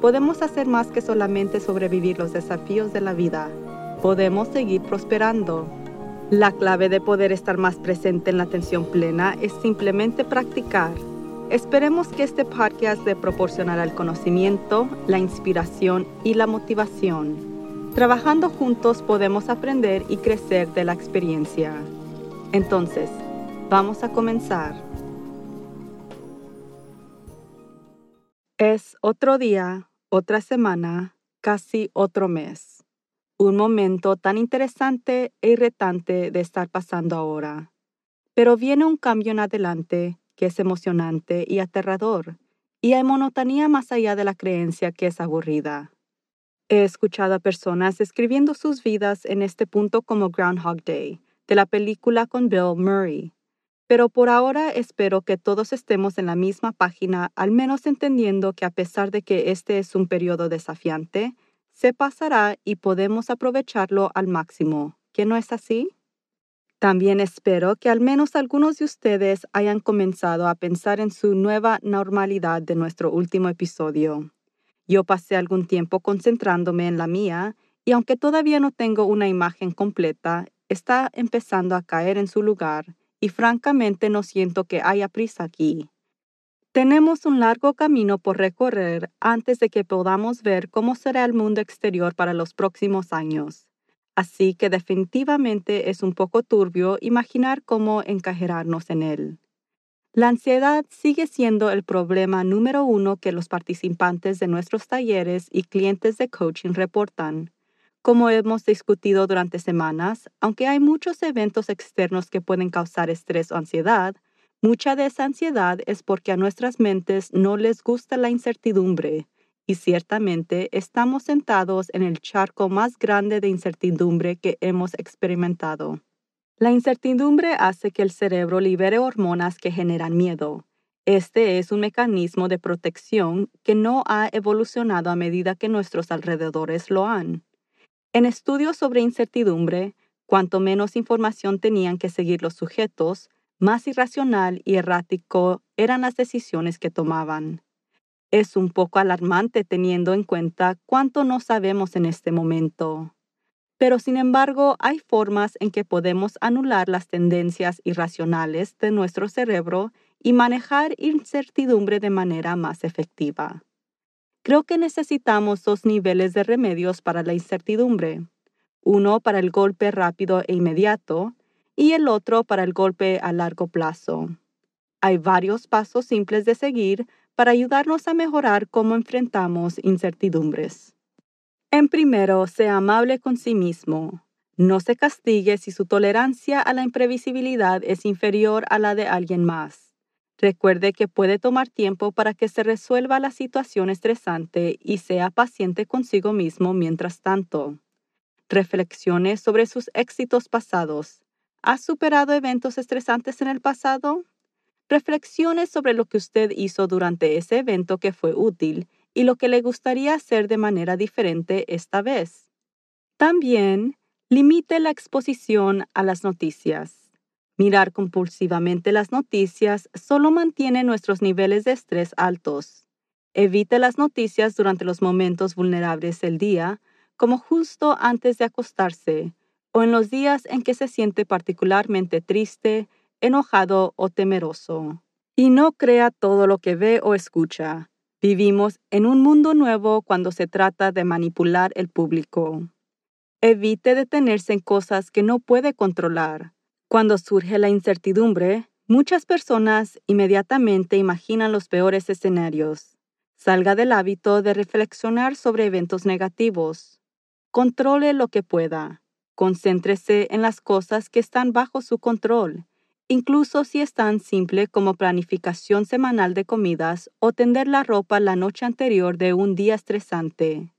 podemos hacer más que solamente sobrevivir los desafíos de la vida. Podemos seguir prosperando. La clave de poder estar más presente en la atención plena es simplemente practicar. Esperemos que este podcast le proporcionará el conocimiento, la inspiración y la motivación. Trabajando juntos podemos aprender y crecer de la experiencia. Entonces, vamos a comenzar. Es otro día, otra semana, casi otro mes. Un momento tan interesante e irritante de estar pasando ahora. Pero viene un cambio en adelante que es emocionante y aterrador, y hay monotonía más allá de la creencia que es aburrida. He escuchado a personas escribiendo sus vidas en este punto como Groundhog Day, de la película con Bill Murray, pero por ahora espero que todos estemos en la misma página, al menos entendiendo que a pesar de que este es un periodo desafiante, se pasará y podemos aprovecharlo al máximo. ¿Que no es así? También espero que al menos algunos de ustedes hayan comenzado a pensar en su nueva normalidad de nuestro último episodio. Yo pasé algún tiempo concentrándome en la mía y aunque todavía no tengo una imagen completa, está empezando a caer en su lugar y francamente no siento que haya prisa aquí. Tenemos un largo camino por recorrer antes de que podamos ver cómo será el mundo exterior para los próximos años. Así que definitivamente es un poco turbio imaginar cómo encajarnos en él. La ansiedad sigue siendo el problema número uno que los participantes de nuestros talleres y clientes de coaching reportan. Como hemos discutido durante semanas, aunque hay muchos eventos externos que pueden causar estrés o ansiedad, mucha de esa ansiedad es porque a nuestras mentes no les gusta la incertidumbre, y ciertamente estamos sentados en el charco más grande de incertidumbre que hemos experimentado. La incertidumbre hace que el cerebro libere hormonas que generan miedo. Este es un mecanismo de protección que no ha evolucionado a medida que nuestros alrededores lo han. En estudios sobre incertidumbre, cuanto menos información tenían que seguir los sujetos, más irracional y errático eran las decisiones que tomaban. Es un poco alarmante teniendo en cuenta cuánto no sabemos en este momento. Pero sin embargo, hay formas en que podemos anular las tendencias irracionales de nuestro cerebro y manejar incertidumbre de manera más efectiva. Creo que necesitamos dos niveles de remedios para la incertidumbre. Uno para el golpe rápido e inmediato y el otro para el golpe a largo plazo. Hay varios pasos simples de seguir para ayudarnos a mejorar cómo enfrentamos incertidumbres. En primero, sea amable con sí mismo. No se castigue si su tolerancia a la imprevisibilidad es inferior a la de alguien más. Recuerde que puede tomar tiempo para que se resuelva la situación estresante y sea paciente consigo mismo mientras tanto. Reflexione sobre sus éxitos pasados. ¿Ha superado eventos estresantes en el pasado? Reflexione sobre lo que usted hizo durante ese evento que fue útil y lo que le gustaría hacer de manera diferente esta vez. También, limite la exposición a las noticias. Mirar compulsivamente las noticias solo mantiene nuestros niveles de estrés altos. Evite las noticias durante los momentos vulnerables del día, como justo antes de acostarse, o en los días en que se siente particularmente triste, enojado o temeroso. Y no crea todo lo que ve o escucha. Vivimos en un mundo nuevo cuando se trata de manipular el público. Evite detenerse en cosas que no puede controlar cuando surge la incertidumbre, muchas personas inmediatamente imaginan los peores escenarios. Salga del hábito de reflexionar sobre eventos negativos. Controle lo que pueda. Concéntrese en las cosas que están bajo su control, incluso si es tan simple como planificación semanal de comidas o tender la ropa la noche anterior de un día estresante.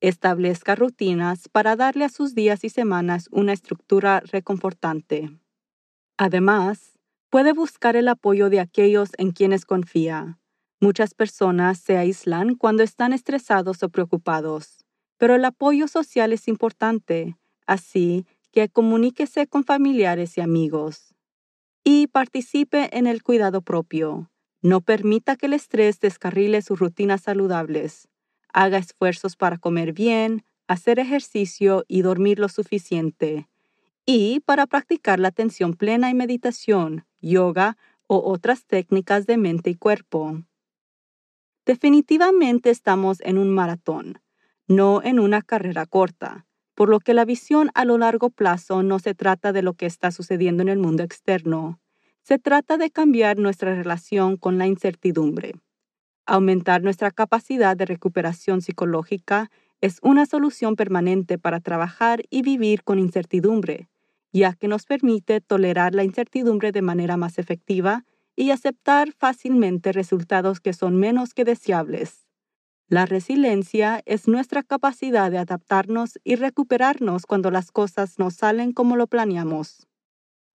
Establezca rutinas para darle a sus días y semanas una estructura reconfortante. Además, puede buscar el apoyo de aquellos en quienes confía. Muchas personas se aíslan cuando están estresados o preocupados, pero el apoyo social es importante, así que comuníquese con familiares y amigos. Y participe en el cuidado propio. No permita que el estrés descarrile sus rutinas saludables haga esfuerzos para comer bien, hacer ejercicio y dormir lo suficiente. Y para practicar la atención plena y meditación, yoga o otras técnicas de mente y cuerpo. Definitivamente estamos en un maratón, no en una carrera corta, por lo que la visión a lo largo plazo no se trata de lo que está sucediendo en el mundo externo, se trata de cambiar nuestra relación con la incertidumbre. Aumentar nuestra capacidad de recuperación psicológica es una solución permanente para trabajar y vivir con incertidumbre, ya que nos permite tolerar la incertidumbre de manera más efectiva y aceptar fácilmente resultados que son menos que deseables. La resiliencia es nuestra capacidad de adaptarnos y recuperarnos cuando las cosas no salen como lo planeamos.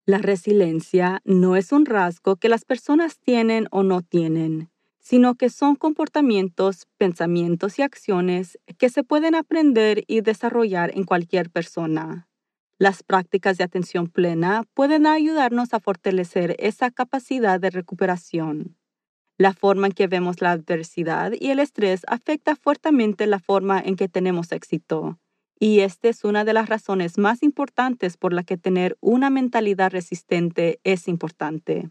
La resiliencia no es un rasgo que las personas tienen o no tienen sino que son comportamientos, pensamientos y acciones que se pueden aprender y desarrollar en cualquier persona. Las prácticas de atención plena pueden ayudarnos a fortalecer esa capacidad de recuperación. La forma en que vemos la adversidad y el estrés afecta fuertemente la forma en que tenemos éxito. Y esta es una de las razones más importantes por la que tener una mentalidad resistente es importante.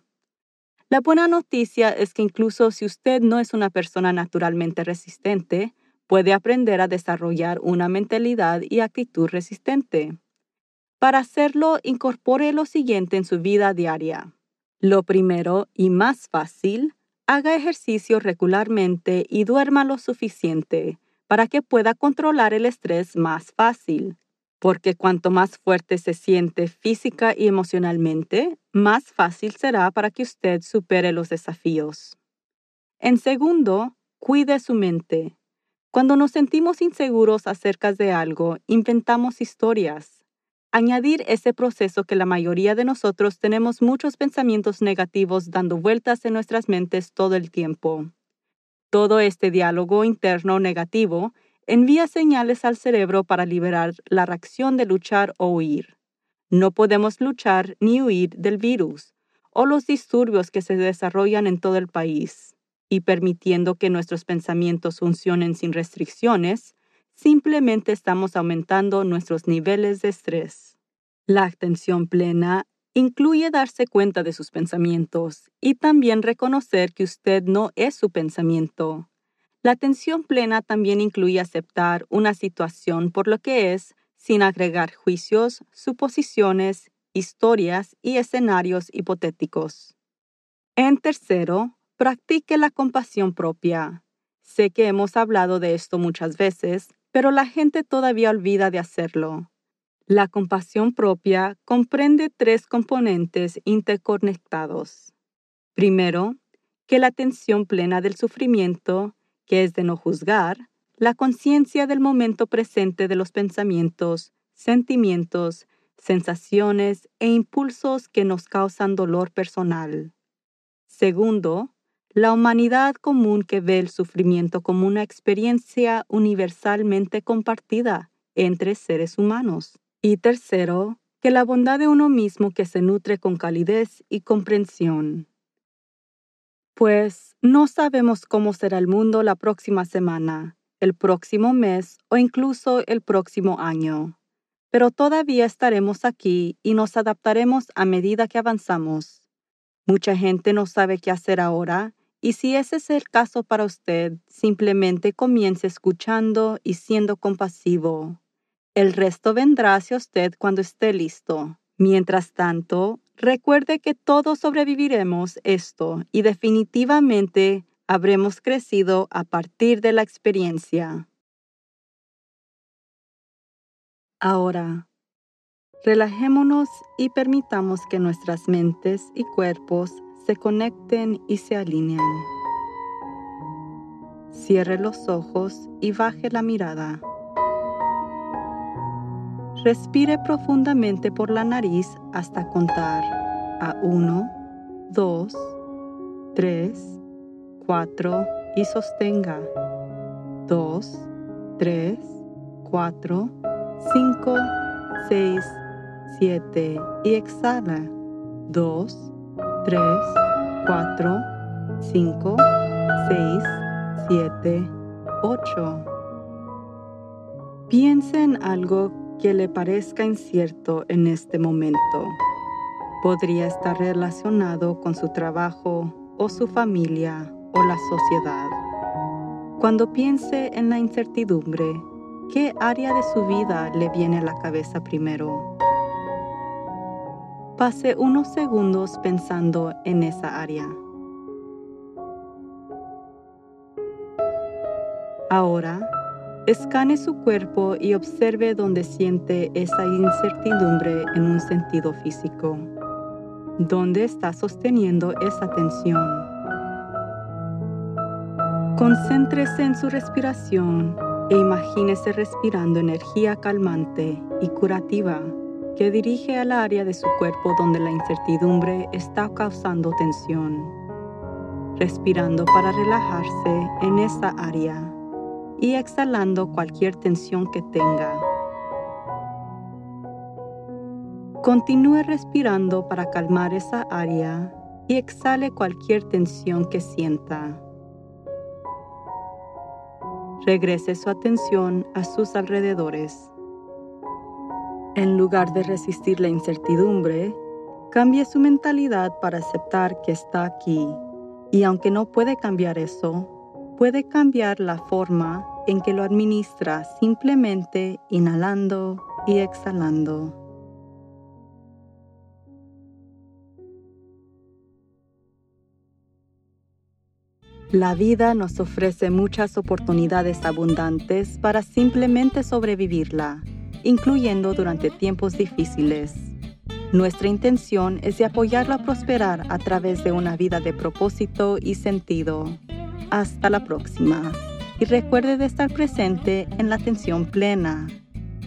La buena noticia es que incluso si usted no es una persona naturalmente resistente, puede aprender a desarrollar una mentalidad y actitud resistente. Para hacerlo, incorpore lo siguiente en su vida diaria. Lo primero y más fácil, haga ejercicio regularmente y duerma lo suficiente para que pueda controlar el estrés más fácil porque cuanto más fuerte se siente física y emocionalmente, más fácil será para que usted supere los desafíos. En segundo, cuide su mente. Cuando nos sentimos inseguros acerca de algo, inventamos historias. Añadir ese proceso que la mayoría de nosotros tenemos muchos pensamientos negativos dando vueltas en nuestras mentes todo el tiempo. Todo este diálogo interno negativo envía señales al cerebro para liberar la reacción de luchar o huir. No podemos luchar ni huir del virus o los disturbios que se desarrollan en todo el país, y permitiendo que nuestros pensamientos funcionen sin restricciones, simplemente estamos aumentando nuestros niveles de estrés. La atención plena incluye darse cuenta de sus pensamientos y también reconocer que usted no es su pensamiento. La atención plena también incluye aceptar una situación por lo que es, sin agregar juicios, suposiciones, historias y escenarios hipotéticos. En tercero, practique la compasión propia. Sé que hemos hablado de esto muchas veces, pero la gente todavía olvida de hacerlo. La compasión propia comprende tres componentes interconectados. Primero, que la atención plena del sufrimiento que es de no juzgar, la conciencia del momento presente de los pensamientos, sentimientos, sensaciones e impulsos que nos causan dolor personal. Segundo, la humanidad común que ve el sufrimiento como una experiencia universalmente compartida entre seres humanos. Y tercero, que la bondad de uno mismo que se nutre con calidez y comprensión pues no sabemos cómo será el mundo la próxima semana, el próximo mes o incluso el próximo año. Pero todavía estaremos aquí y nos adaptaremos a medida que avanzamos. Mucha gente no sabe qué hacer ahora y si ese es el caso para usted, simplemente comience escuchando y siendo compasivo. El resto vendrá hacia usted cuando esté listo. Mientras tanto, recuerde que todos sobreviviremos esto y definitivamente habremos crecido a partir de la experiencia. Ahora, relajémonos y permitamos que nuestras mentes y cuerpos se conecten y se alineen. Cierre los ojos y baje la mirada. Respire profundamente por la nariz hasta contar a 1, 2, 3, 4 y sostenga. 2, 3, 4, 5, 6, 7 y exhala. 2, 3, 4, 5, 6, 7, 8. Piensa en algo que le parezca incierto en este momento. Podría estar relacionado con su trabajo o su familia o la sociedad. Cuando piense en la incertidumbre, ¿qué área de su vida le viene a la cabeza primero? Pase unos segundos pensando en esa área. Ahora, escane su cuerpo y observe dónde siente esa incertidumbre en un sentido físico. ¿Dónde está sosteniendo esa tensión? Concéntrese en su respiración e imagínese respirando energía calmante y curativa que dirige al área de su cuerpo donde la incertidumbre está causando tensión, respirando para relajarse en esa área y exhalando cualquier tensión que tenga. Continúe respirando para calmar esa área y exhale cualquier tensión que sienta. Regrese su atención a sus alrededores. En lugar de resistir la incertidumbre, cambie su mentalidad para aceptar que está aquí y aunque no puede cambiar eso, puede cambiar la forma en que lo administra simplemente inhalando y exhalando. La vida nos ofrece muchas oportunidades abundantes para simplemente sobrevivirla, incluyendo durante tiempos difíciles. Nuestra intención es de apoyarla a prosperar a través de una vida de propósito y sentido. Hasta la próxima. Y recuerde de estar presente en la atención plena.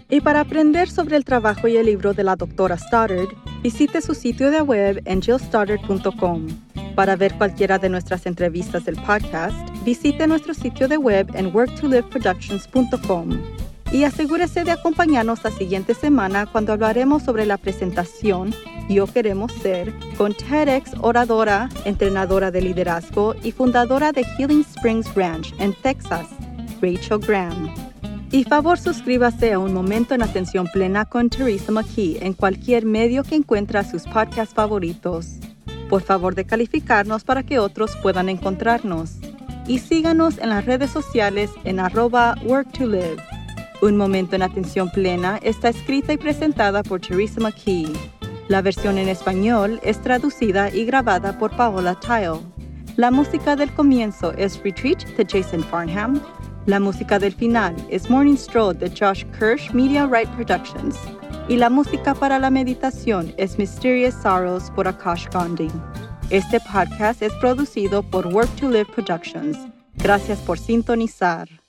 Y para aprender sobre el trabajo y el libro de la doctora Stoddard, visite su sitio de web en jillstoddard.com. Para ver cualquiera de nuestras entrevistas del podcast, visite nuestro sitio de web en worktoliveproductions.com. Y asegúrese de acompañarnos la siguiente semana cuando hablaremos sobre la presentación yo Queremos Ser con TEDx oradora, entrenadora de liderazgo y fundadora de Healing Springs Ranch en Texas, Rachel Graham. Y favor suscríbase a Un Momento en Atención Plena con Teresa McKee en cualquier medio que encuentre sus podcasts favoritos. Por favor de calificarnos para que otros puedan encontrarnos. Y síganos en las redes sociales en arroba work to live. Un Momento en Atención Plena está escrita y presentada por Teresa McKee. La versión en español es traducida y grabada por Paola Tile. La música del comienzo es Retreat de Jason Farnham. La música del final es Morning Stroll de Josh Kirsch Media Right Productions. Y la música para la meditación es Mysterious Sorrows por Akash Gandhi. Este podcast es producido por Work to Live Productions. Gracias por sintonizar.